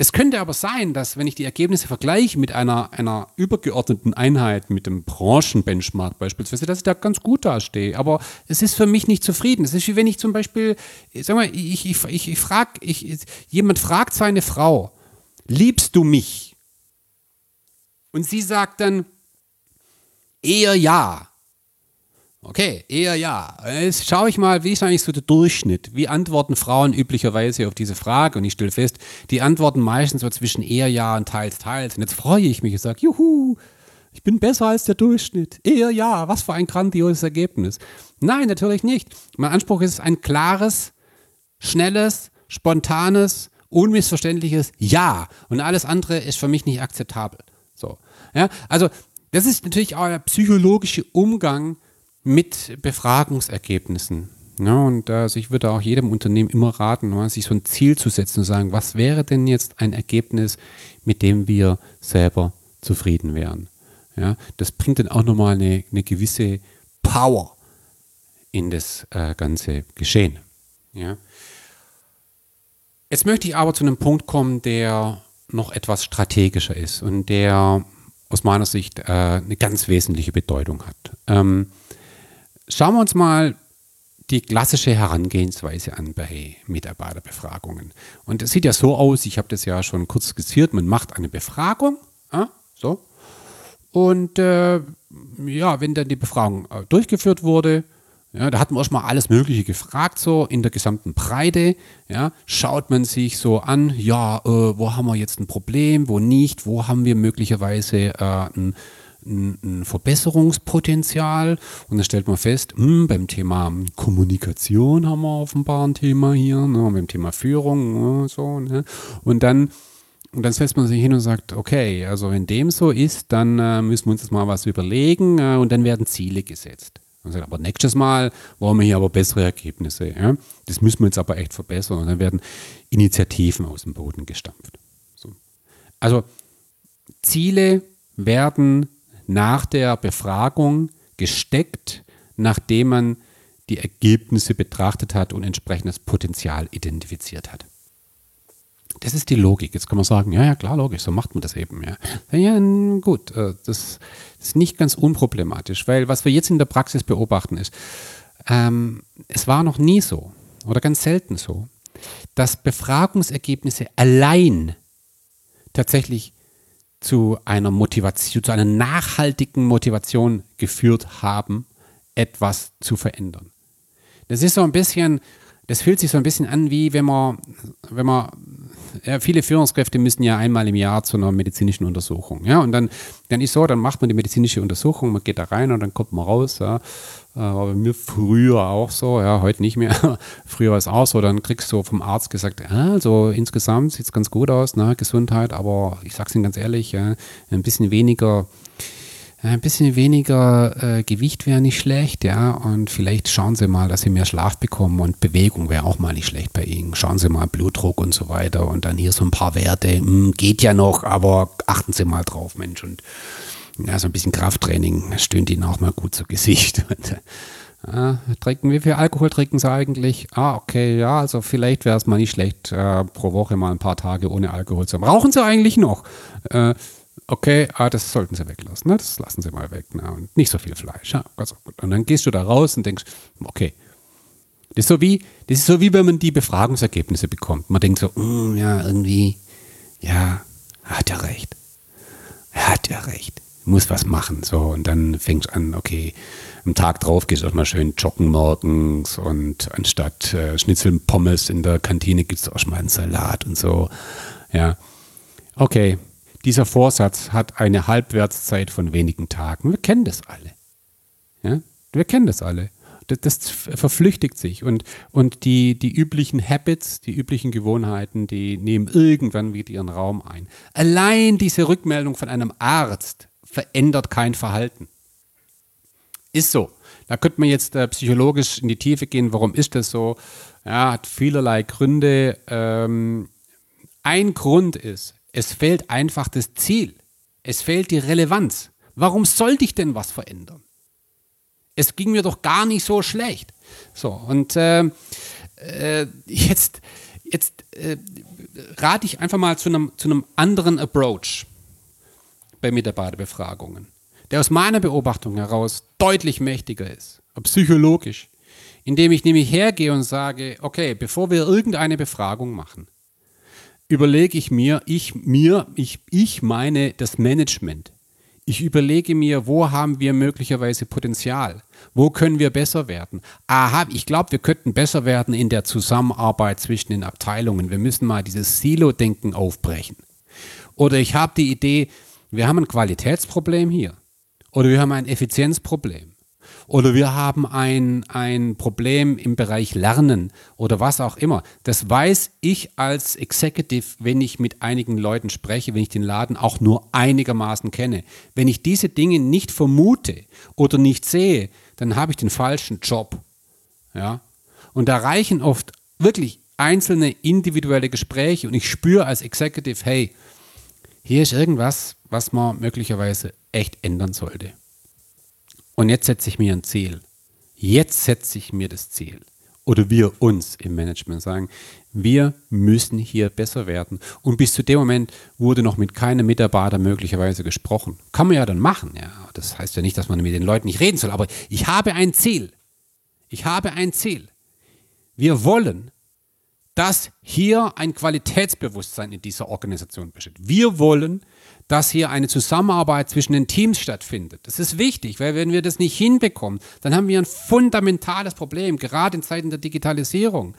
Es könnte aber sein, dass wenn ich die Ergebnisse vergleiche mit einer, einer übergeordneten Einheit, mit dem Branchenbenchmark beispielsweise, dass ich da ganz gut dastehe. Aber es ist für mich nicht zufrieden. Es ist wie wenn ich zum Beispiel, sag mal, ich, ich, ich, ich frage, ich, jemand fragt seine Frau, liebst du mich? Und sie sagt dann, eher ja. Okay, eher ja. Jetzt schaue ich mal, wie ist eigentlich so der Durchschnitt? Wie antworten Frauen üblicherweise auf diese Frage? Und ich stelle fest, die antworten meistens so zwischen eher ja und teils, teils. Und jetzt freue ich mich und sage, juhu, ich bin besser als der Durchschnitt. Eher ja, was für ein grandioses Ergebnis. Nein, natürlich nicht. Mein Anspruch ist ein klares, schnelles, spontanes, unmissverständliches Ja. Und alles andere ist für mich nicht akzeptabel. So. Ja, also, das ist natürlich auch der psychologische Umgang mit Befragungsergebnissen. Ja, und also ich würde auch jedem Unternehmen immer raten, sich so ein Ziel zu setzen und sagen, was wäre denn jetzt ein Ergebnis, mit dem wir selber zufrieden wären. Ja, das bringt dann auch nochmal eine, eine gewisse Power in das äh, ganze Geschehen. Ja. Jetzt möchte ich aber zu einem Punkt kommen, der noch etwas strategischer ist und der aus meiner Sicht äh, eine ganz wesentliche Bedeutung hat. Ähm, Schauen wir uns mal die klassische Herangehensweise an bei Mitarbeiterbefragungen. Und es sieht ja so aus, ich habe das ja schon kurz skizziert, man macht eine Befragung, ja, so. Und äh, ja, wenn dann die Befragung äh, durchgeführt wurde, ja, da hat man erstmal alles Mögliche gefragt, so in der gesamten Breite. Ja, schaut man sich so an, ja, äh, wo haben wir jetzt ein Problem, wo nicht, wo haben wir möglicherweise äh, ein ein, Verbesserungspotenzial. Und dann stellt man fest, mh, hm, beim Thema Kommunikation haben wir offenbar ein Thema hier, ne, beim Thema Führung, ne, so. Ne. Und dann und dann setzt man sich hin und sagt, okay, also wenn dem so ist, dann äh, müssen wir uns das mal was überlegen äh, und dann werden Ziele gesetzt. Und sagt, aber nächstes Mal wollen wir hier aber bessere Ergebnisse. Ja? Das müssen wir jetzt aber echt verbessern. Und dann werden Initiativen aus dem Boden gestampft. So. Also Ziele werden nach der Befragung gesteckt, nachdem man die Ergebnisse betrachtet hat und entsprechendes Potenzial identifiziert hat. Das ist die Logik. Jetzt kann man sagen, ja, ja, klar, logisch, so macht man das eben. Ja, ja gut, äh, das ist nicht ganz unproblematisch, weil was wir jetzt in der Praxis beobachten ist, ähm, es war noch nie so oder ganz selten so, dass Befragungsergebnisse allein tatsächlich zu einer Motivation, zu einer nachhaltigen Motivation geführt haben, etwas zu verändern. Das ist so ein bisschen, das fühlt sich so ein bisschen an, wie wenn man, wenn man, ja, viele Führungskräfte müssen ja einmal im Jahr zu einer medizinischen Untersuchung. Ja, und dann, dann ist so, dann macht man die medizinische Untersuchung, man geht da rein und dann kommt man raus. Ja, war bei mir früher auch so, ja, heute nicht mehr. früher war es auch so, dann kriegst du vom Arzt gesagt, ja, also insgesamt sieht es ganz gut aus, ne, Gesundheit, aber ich sag's Ihnen ganz ehrlich, ja, ein bisschen weniger, ein bisschen weniger äh, Gewicht wäre nicht schlecht, ja, und vielleicht schauen Sie mal, dass Sie mehr Schlaf bekommen und Bewegung wäre auch mal nicht schlecht bei Ihnen. Schauen Sie mal Blutdruck und so weiter und dann hier so ein paar Werte, hm, geht ja noch, aber achten Sie mal drauf, Mensch, und ja, so ein bisschen Krafttraining stöhnt ihnen auch mal gut zu Gesicht. Äh, trinken, wie viel Alkohol trinken sie eigentlich? Ah, okay, ja, also vielleicht wäre es mal nicht schlecht, äh, pro Woche mal ein paar Tage ohne Alkohol zu haben. Rauchen sie eigentlich noch? Äh, okay, ah, das sollten sie weglassen, ne? das lassen sie mal weg. Ne? Und nicht so viel Fleisch. Ja, gut. Und dann gehst du da raus und denkst, okay, das ist so wie, das ist so wie wenn man die Befragungsergebnisse bekommt. Man denkt so, mm, ja, irgendwie, ja, hat er recht. Er hat ja recht muss was machen. So, und dann fängt an, okay, am Tag drauf gehst du auch mal schön joggen morgens und anstatt äh, Schnitzel und Pommes in der Kantine gibt es auch schon mal einen Salat und so. Ja. Okay, dieser Vorsatz hat eine Halbwertszeit von wenigen Tagen. Wir kennen das alle. Ja? Wir kennen das alle. Das, das, verflüchtigt sich und, und die, die üblichen Habits, die üblichen Gewohnheiten, die nehmen irgendwann wieder ihren Raum ein. Allein diese Rückmeldung von einem Arzt verändert kein Verhalten. Ist so. Da könnte man jetzt äh, psychologisch in die Tiefe gehen, warum ist das so? Ja, hat vielerlei Gründe. Ähm, ein Grund ist, es fehlt einfach das Ziel. Es fehlt die Relevanz. Warum sollte ich denn was verändern? Es ging mir doch gar nicht so schlecht. So, und äh, äh, jetzt, jetzt äh, rate ich einfach mal zu einem, zu einem anderen Approach bei Mitarbeiterbefragungen, der aus meiner Beobachtung heraus deutlich mächtiger ist, psychologisch, indem ich nämlich hergehe und sage, okay, bevor wir irgendeine Befragung machen, überlege ich mir, ich mir, ich, ich meine das Management. Ich überlege mir, wo haben wir möglicherweise Potenzial? Wo können wir besser werden? Aha, ich glaube, wir könnten besser werden in der Zusammenarbeit zwischen den Abteilungen. Wir müssen mal dieses Silo-Denken aufbrechen. Oder ich habe die Idee, wir haben ein Qualitätsproblem hier. Oder wir haben ein Effizienzproblem. Oder wir haben ein, ein Problem im Bereich Lernen oder was auch immer. Das weiß ich als Executive, wenn ich mit einigen Leuten spreche, wenn ich den Laden auch nur einigermaßen kenne. Wenn ich diese Dinge nicht vermute oder nicht sehe, dann habe ich den falschen Job. Ja? Und da reichen oft wirklich einzelne individuelle Gespräche und ich spüre als Executive, hey, hier ist irgendwas, was man möglicherweise echt ändern sollte. Und jetzt setze ich mir ein Ziel. Jetzt setze ich mir das Ziel. Oder wir uns im Management sagen, wir müssen hier besser werden. Und bis zu dem Moment wurde noch mit keinem Mitarbeiter möglicherweise gesprochen. Kann man ja dann machen. Ja. Das heißt ja nicht, dass man mit den Leuten nicht reden soll. Aber ich habe ein Ziel. Ich habe ein Ziel. Wir wollen, dass hier ein Qualitätsbewusstsein in dieser Organisation besteht. Wir wollen, dass hier eine Zusammenarbeit zwischen den Teams stattfindet. Das ist wichtig, weil wenn wir das nicht hinbekommen, dann haben wir ein fundamentales Problem, gerade in Zeiten der Digitalisierung.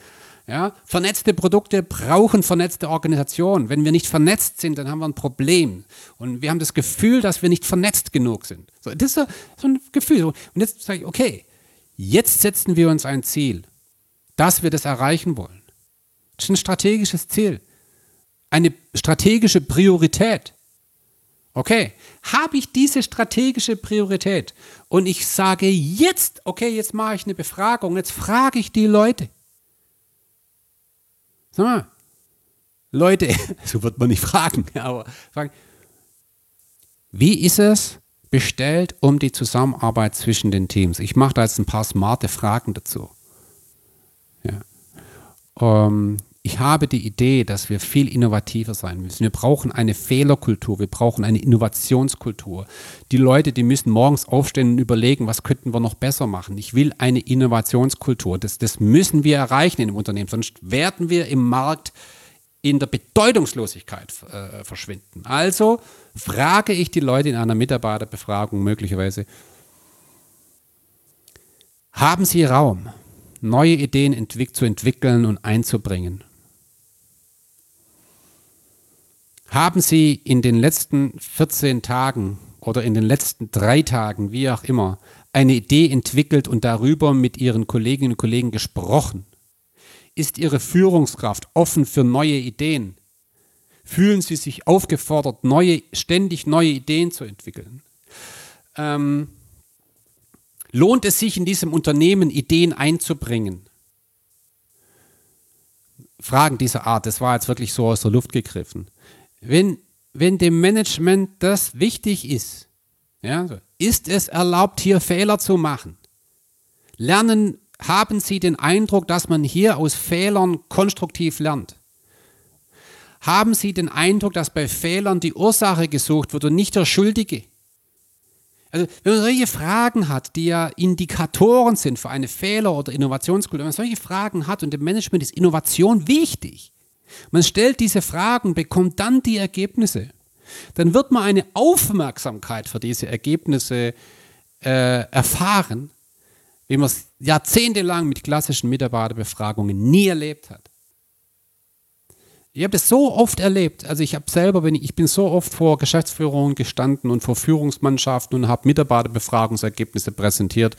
Ja, vernetzte Produkte brauchen vernetzte Organisationen. Wenn wir nicht vernetzt sind, dann haben wir ein Problem. Und wir haben das Gefühl, dass wir nicht vernetzt genug sind. So, das ist so, so ein Gefühl. Und jetzt sage ich, okay, jetzt setzen wir uns ein Ziel, dass wir das erreichen wollen. Das ist ein strategisches Ziel. Eine strategische Priorität. Okay, habe ich diese strategische Priorität und ich sage jetzt, okay, jetzt mache ich eine Befragung, jetzt frage ich die Leute. Sag mal, Leute, so wird man nicht fragen, aber fragen, wie ist es bestellt um die Zusammenarbeit zwischen den Teams. Ich mache da jetzt ein paar smarte Fragen dazu. Ja. Ähm, ich habe die Idee, dass wir viel innovativer sein müssen. Wir brauchen eine Fehlerkultur, wir brauchen eine Innovationskultur. Die Leute, die müssen morgens aufstehen und überlegen, was könnten wir noch besser machen. Ich will eine Innovationskultur. Das, das müssen wir erreichen in dem Unternehmen, sonst werden wir im Markt in der Bedeutungslosigkeit äh, verschwinden. Also frage ich die Leute in einer Mitarbeiterbefragung möglicherweise, haben Sie Raum, neue Ideen entwick zu entwickeln und einzubringen? Haben Sie in den letzten 14 Tagen oder in den letzten drei Tagen, wie auch immer, eine Idee entwickelt und darüber mit Ihren Kolleginnen und Kollegen gesprochen? Ist Ihre Führungskraft offen für neue Ideen? Fühlen Sie sich aufgefordert, neue, ständig neue Ideen zu entwickeln? Ähm, lohnt es sich in diesem Unternehmen, Ideen einzubringen? Fragen dieser Art, das war jetzt wirklich so aus der Luft gegriffen wenn, wenn dem Management das wichtig ist, ja, ist es erlaubt, hier Fehler zu machen? Lernen, haben Sie den Eindruck, dass man hier aus Fehlern konstruktiv lernt? Haben Sie den Eindruck, dass bei Fehlern die Ursache gesucht wird und nicht der Schuldige? Also, wenn man solche Fragen hat, die ja Indikatoren sind für eine Fehler- oder Innovationskultur, wenn man solche Fragen hat und im Management ist Innovation wichtig, man stellt diese Fragen, bekommt dann die Ergebnisse. Dann wird man eine Aufmerksamkeit für diese Ergebnisse äh, erfahren, wie man es jahrzehntelang mit klassischen Mitarbeiterbefragungen nie erlebt hat. Ich habe das so oft erlebt. Also ich habe selber, bin, ich bin so oft vor Geschäftsführungen gestanden und vor Führungsmannschaften und habe Mitarbeiterbefragungsergebnisse präsentiert.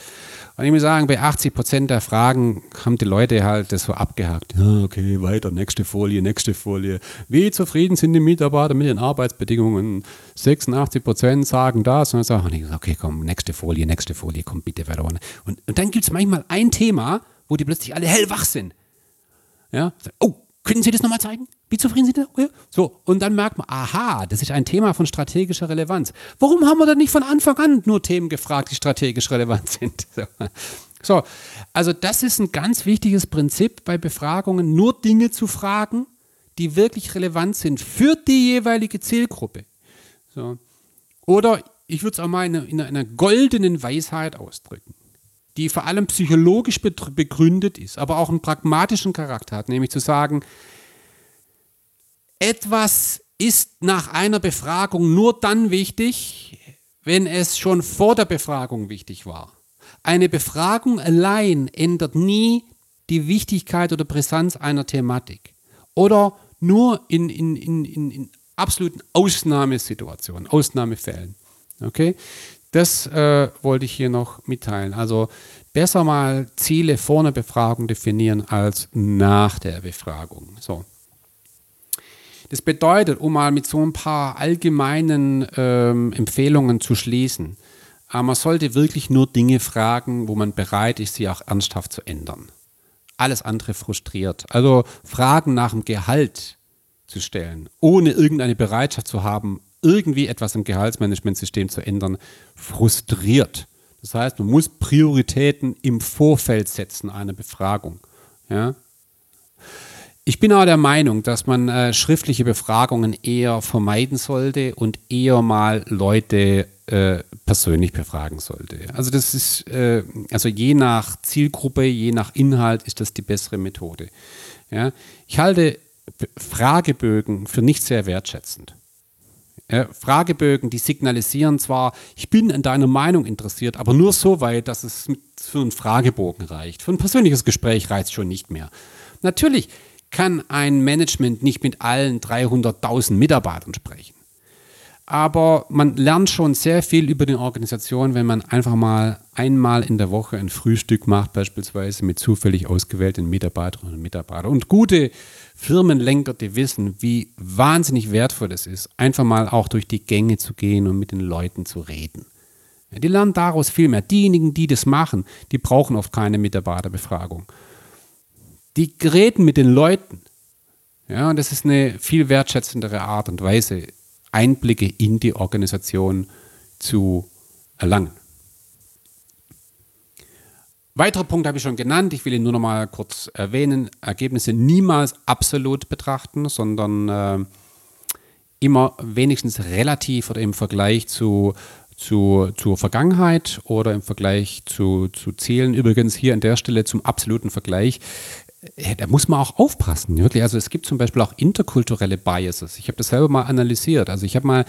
Und ich muss sagen, bei 80 Prozent der Fragen haben die Leute halt das so abgehakt. Ja, okay, weiter, nächste Folie, nächste Folie. Wie zufrieden sind die Mitarbeiter mit den Arbeitsbedingungen? 86 Prozent sagen das. Und dann sage ich, okay, komm, nächste Folie, nächste Folie, komm bitte weiter. Und, und dann gibt es manchmal ein Thema, wo die plötzlich alle hellwach sind. Ja, oh, können Sie das nochmal zeigen? Wie zufrieden sind Sie? So, und dann merkt man, aha, das ist ein Thema von strategischer Relevanz. Warum haben wir dann nicht von Anfang an nur Themen gefragt, die strategisch relevant sind? So. so, also das ist ein ganz wichtiges Prinzip bei Befragungen, nur Dinge zu fragen, die wirklich relevant sind für die jeweilige Zielgruppe. So. Oder ich würde es auch mal in einer, in einer goldenen Weisheit ausdrücken die vor allem psychologisch begründet ist, aber auch einen pragmatischen Charakter hat, nämlich zu sagen, etwas ist nach einer Befragung nur dann wichtig, wenn es schon vor der Befragung wichtig war. Eine Befragung allein ändert nie die Wichtigkeit oder Brisanz einer Thematik. Oder nur in, in, in, in, absoluten Ausnahmesituationen, Ausnahmefällen. Okay? Das äh, wollte ich hier noch mitteilen. Also besser mal Ziele vor einer Befragung definieren als nach der Befragung. So. Das bedeutet, um mal mit so ein paar allgemeinen ähm, Empfehlungen zu schließen, äh, man sollte wirklich nur Dinge fragen, wo man bereit ist, sie auch ernsthaft zu ändern. Alles andere frustriert. Also Fragen nach dem Gehalt zu stellen, ohne irgendeine Bereitschaft zu haben, irgendwie etwas im Gehaltsmanagementsystem zu ändern, frustriert. Das heißt, man muss Prioritäten im Vorfeld setzen einer Befragung. Ja? Ich bin auch der Meinung, dass man äh, schriftliche Befragungen eher vermeiden sollte und eher mal Leute äh, persönlich befragen sollte. Also das ist, äh, also je nach Zielgruppe, je nach Inhalt ist das die bessere Methode. Ja? Ich halte Fragebögen für nicht sehr wertschätzend. Fragebögen, die signalisieren zwar, ich bin an deiner Meinung interessiert, aber nur so weit, dass es für einen Fragebogen reicht. Für ein persönliches Gespräch reicht schon nicht mehr. Natürlich kann ein Management nicht mit allen 300.000 Mitarbeitern sprechen. Aber man lernt schon sehr viel über die Organisation, wenn man einfach mal einmal in der Woche ein Frühstück macht, beispielsweise mit zufällig ausgewählten Mitarbeiterinnen und Mitarbeitern. Und gute Firmenlenker, die wissen, wie wahnsinnig wertvoll es ist, einfach mal auch durch die Gänge zu gehen und mit den Leuten zu reden. Die lernen daraus viel mehr. Diejenigen, die das machen, die brauchen oft keine Mitarbeiterbefragung. Die reden mit den Leuten. Ja, und das ist eine viel wertschätzendere Art und Weise, Einblicke in die Organisation zu erlangen. Weitere Punkte habe ich schon genannt. Ich will ihn nur noch mal kurz erwähnen. Ergebnisse niemals absolut betrachten, sondern äh, immer wenigstens relativ oder im Vergleich zu, zu, zur Vergangenheit oder im Vergleich zu, zu Zielen. Übrigens hier an der Stelle zum absoluten Vergleich da muss man auch aufpassen, wirklich. Also es gibt zum Beispiel auch interkulturelle Biases. Ich habe das selber mal analysiert. Also ich habe mal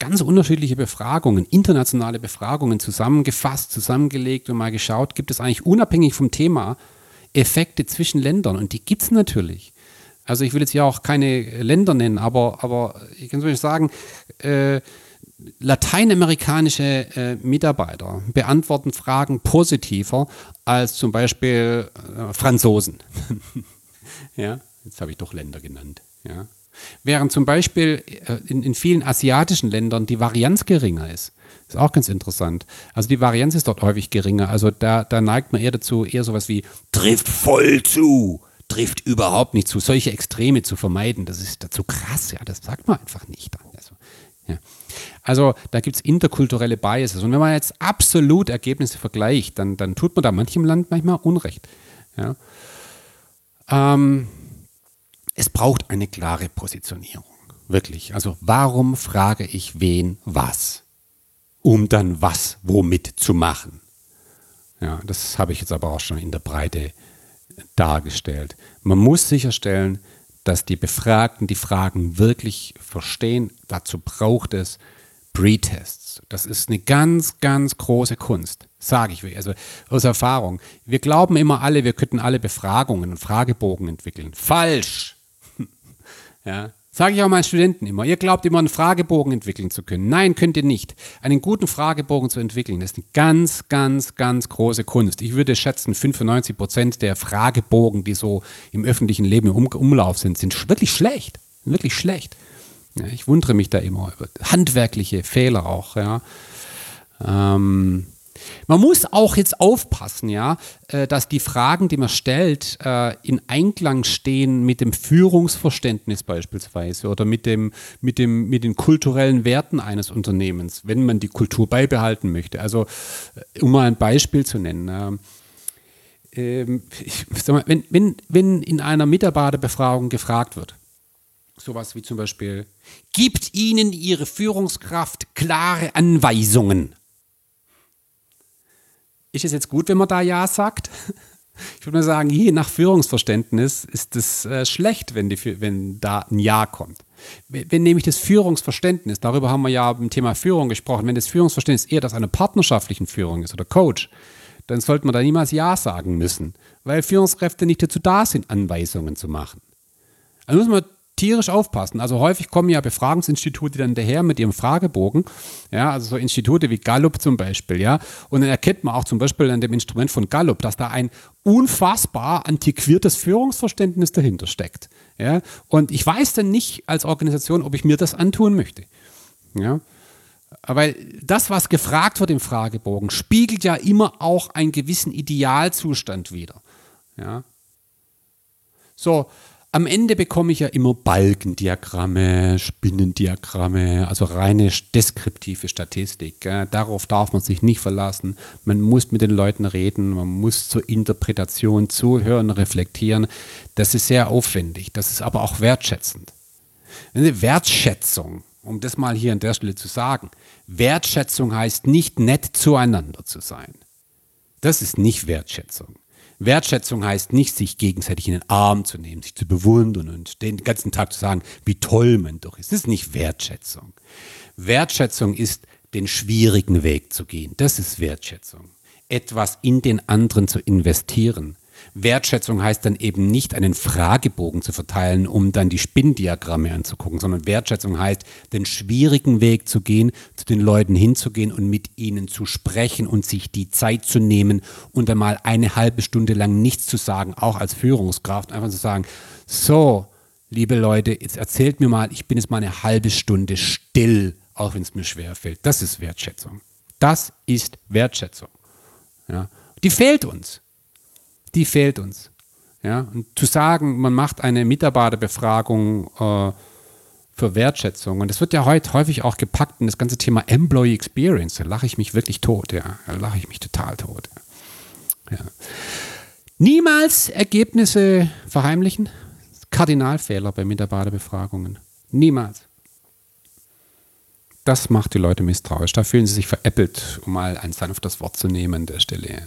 ganz unterschiedliche Befragungen, internationale Befragungen zusammengefasst, zusammengelegt und mal geschaut, gibt es eigentlich unabhängig vom Thema Effekte zwischen Ländern? Und die gibt es natürlich. Also ich will jetzt ja auch keine Länder nennen, aber, aber ich kann so sagen, äh, lateinamerikanische äh, Mitarbeiter beantworten Fragen positiver als zum Beispiel äh, Franzosen. ja, jetzt habe ich doch Länder genannt. Ja. Während zum Beispiel äh, in, in vielen asiatischen Ländern die Varianz geringer ist. Ist auch ganz interessant. Also die Varianz ist dort häufig geringer. Also da, da neigt man eher dazu, eher sowas wie trifft voll zu, trifft überhaupt nicht zu. Solche Extreme zu vermeiden, das ist dazu krass. Ja, das sagt man einfach nicht. Also, ja. Also da gibt es interkulturelle Biases. Und wenn man jetzt absolut Ergebnisse vergleicht, dann, dann tut man da manchem Land manchmal Unrecht. Ja. Ähm, es braucht eine klare Positionierung. Wirklich. Also warum frage ich wen was? Um dann was womit zu machen. Ja, das habe ich jetzt aber auch schon in der Breite dargestellt. Man muss sicherstellen, dass die Befragten die Fragen wirklich verstehen. Dazu braucht es Pre-Tests. Das ist eine ganz, ganz große Kunst, sage ich also aus Erfahrung. Wir glauben immer alle, wir könnten alle Befragungen und Fragebogen entwickeln. Falsch! ja, Sage ich auch meinen Studenten immer. Ihr glaubt immer, einen Fragebogen entwickeln zu können. Nein, könnt ihr nicht. Einen guten Fragebogen zu entwickeln, ist eine ganz, ganz, ganz große Kunst. Ich würde schätzen, 95 Prozent der Fragebogen, die so im öffentlichen Leben im Umlauf sind, sind wirklich schlecht. Wirklich schlecht. Ja, ich wundere mich da immer über handwerkliche Fehler auch. Ja. Ähm, man muss auch jetzt aufpassen, ja, äh, dass die Fragen, die man stellt, äh, in Einklang stehen mit dem Führungsverständnis beispielsweise oder mit, dem, mit, dem, mit den kulturellen Werten eines Unternehmens, wenn man die Kultur beibehalten möchte. Also, äh, um mal ein Beispiel zu nennen. Ähm, ich, mal, wenn, wenn, wenn in einer Mitarbeiterbefragung gefragt wird, sowas wie zum Beispiel, gibt Ihnen Ihre Führungskraft klare Anweisungen? Ist es jetzt gut, wenn man da Ja sagt? Ich würde mal sagen, je nach Führungsverständnis ist es äh, schlecht, wenn, die, wenn da ein Ja kommt. Wenn, wenn nämlich das Führungsverständnis, darüber haben wir ja im Thema Führung gesprochen, wenn das Führungsverständnis eher das einer partnerschaftlichen Führung ist oder Coach, dann sollte man da niemals Ja sagen müssen, weil Führungskräfte nicht dazu da sind, Anweisungen zu machen. Also muss man tierisch aufpassen. Also häufig kommen ja Befragungsinstitute dann daher mit ihrem Fragebogen, ja, also so Institute wie Gallup zum Beispiel, ja, und dann erkennt man auch zum Beispiel an dem Instrument von Gallup, dass da ein unfassbar antiquiertes Führungsverständnis dahinter steckt, ja, und ich weiß dann nicht als Organisation, ob ich mir das antun möchte, ja. Aber das, was gefragt wird im Fragebogen, spiegelt ja immer auch einen gewissen Idealzustand wider. Ja. So, am Ende bekomme ich ja immer Balkendiagramme, Spinnendiagramme, also reine deskriptive Statistik. Darauf darf man sich nicht verlassen. Man muss mit den Leuten reden, man muss zur Interpretation zuhören, reflektieren. Das ist sehr aufwendig, das ist aber auch wertschätzend. Eine Wertschätzung, um das mal hier an der Stelle zu sagen, Wertschätzung heißt nicht nett zueinander zu sein. Das ist nicht Wertschätzung. Wertschätzung heißt nicht, sich gegenseitig in den Arm zu nehmen, sich zu bewundern und den ganzen Tag zu sagen, wie toll man doch ist. Das ist nicht Wertschätzung. Wertschätzung ist, den schwierigen Weg zu gehen. Das ist Wertschätzung. Etwas in den anderen zu investieren. Wertschätzung heißt dann eben nicht einen Fragebogen zu verteilen, um dann die Spinndiagramme anzugucken, sondern Wertschätzung heißt, den schwierigen Weg zu gehen, zu den Leuten hinzugehen und mit ihnen zu sprechen und sich die Zeit zu nehmen und einmal eine halbe Stunde lang nichts zu sagen, auch als Führungskraft, einfach zu sagen, so, liebe Leute, jetzt erzählt mir mal, ich bin jetzt mal eine halbe Stunde still, auch wenn es mir schwer fällt. Das ist Wertschätzung. Das ist Wertschätzung. Ja. Die fehlt uns die fehlt uns. Ja, und zu sagen, man macht eine Mitarbeiterbefragung äh, für Wertschätzung. Und es wird ja heute häufig auch gepackt in das ganze Thema Employee Experience. Da lache ich mich wirklich tot, ja. Da lache ich mich total tot. Ja. Niemals Ergebnisse verheimlichen. Kardinalfehler bei Mitarbeiterbefragungen. Niemals. Das macht die Leute misstrauisch. Da fühlen sie sich veräppelt, um mal ein sanftes Wort zu nehmen an der Stelle.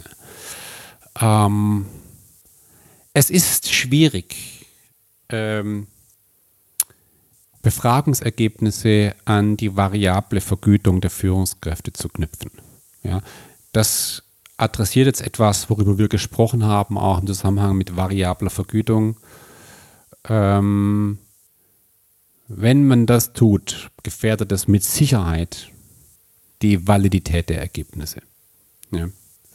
Ähm, es ist schwierig, ähm, Befragungsergebnisse an die variable Vergütung der Führungskräfte zu knüpfen. Ja, das adressiert jetzt etwas, worüber wir gesprochen haben, auch im Zusammenhang mit variabler Vergütung. Ähm, wenn man das tut, gefährdet das mit Sicherheit die Validität der Ergebnisse. Ja,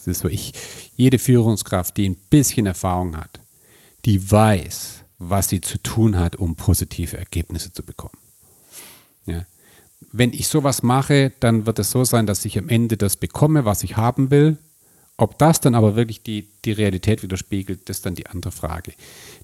das ist so, ich, jede Führungskraft, die ein bisschen Erfahrung hat, die weiß, was sie zu tun hat, um positive Ergebnisse zu bekommen. Ja. Wenn ich sowas mache, dann wird es so sein, dass ich am Ende das bekomme, was ich haben will. Ob das dann aber wirklich die, die Realität widerspiegelt, das ist dann die andere Frage.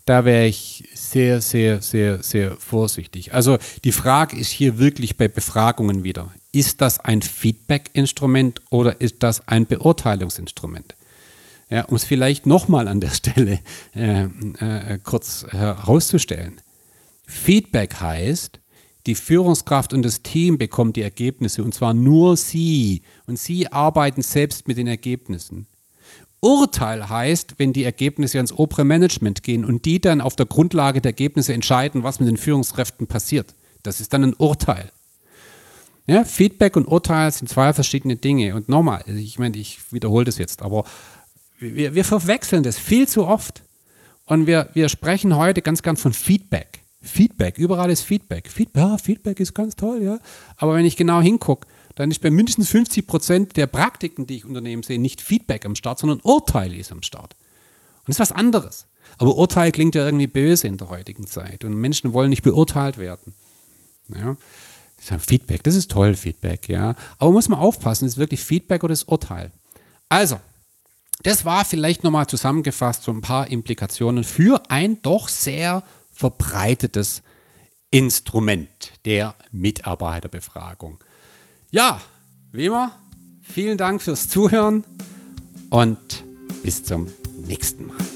Da wäre ich sehr, sehr, sehr, sehr vorsichtig. Also die Frage ist hier wirklich bei Befragungen wieder, ist das ein Feedback-Instrument oder ist das ein Beurteilungsinstrument? Ja, um es vielleicht nochmal an der Stelle äh, äh, kurz herauszustellen. Feedback heißt, die Führungskraft und das Team bekommen die Ergebnisse und zwar nur sie und sie arbeiten selbst mit den Ergebnissen. Urteil heißt, wenn die Ergebnisse ans obere Management gehen und die dann auf der Grundlage der Ergebnisse entscheiden, was mit den Führungskräften passiert. Das ist dann ein Urteil. Ja, Feedback und Urteil sind zwei verschiedene Dinge. Und nochmal, ich meine, ich wiederhole das jetzt, aber wir, wir verwechseln das viel zu oft. Und wir, wir sprechen heute ganz gern von Feedback. Feedback, überall ist Feedback. Feedback, ja, Feedback ist ganz toll, ja. Aber wenn ich genau hingucke, dann ist bei mindestens 50 Prozent der Praktiken, die ich Unternehmen sehe, nicht Feedback am Start, sondern Urteil ist am Start. Und das ist was anderes. Aber Urteil klingt ja irgendwie böse in der heutigen Zeit. Und Menschen wollen nicht beurteilt werden. Ja. Feedback, das ist toll, Feedback, ja. Aber muss man aufpassen, ist wirklich Feedback oder ist Urteil? Also, das war vielleicht nochmal zusammengefasst so ein paar Implikationen für ein doch sehr verbreitetes Instrument der Mitarbeiterbefragung. Ja, wie immer, vielen Dank fürs Zuhören und bis zum nächsten Mal.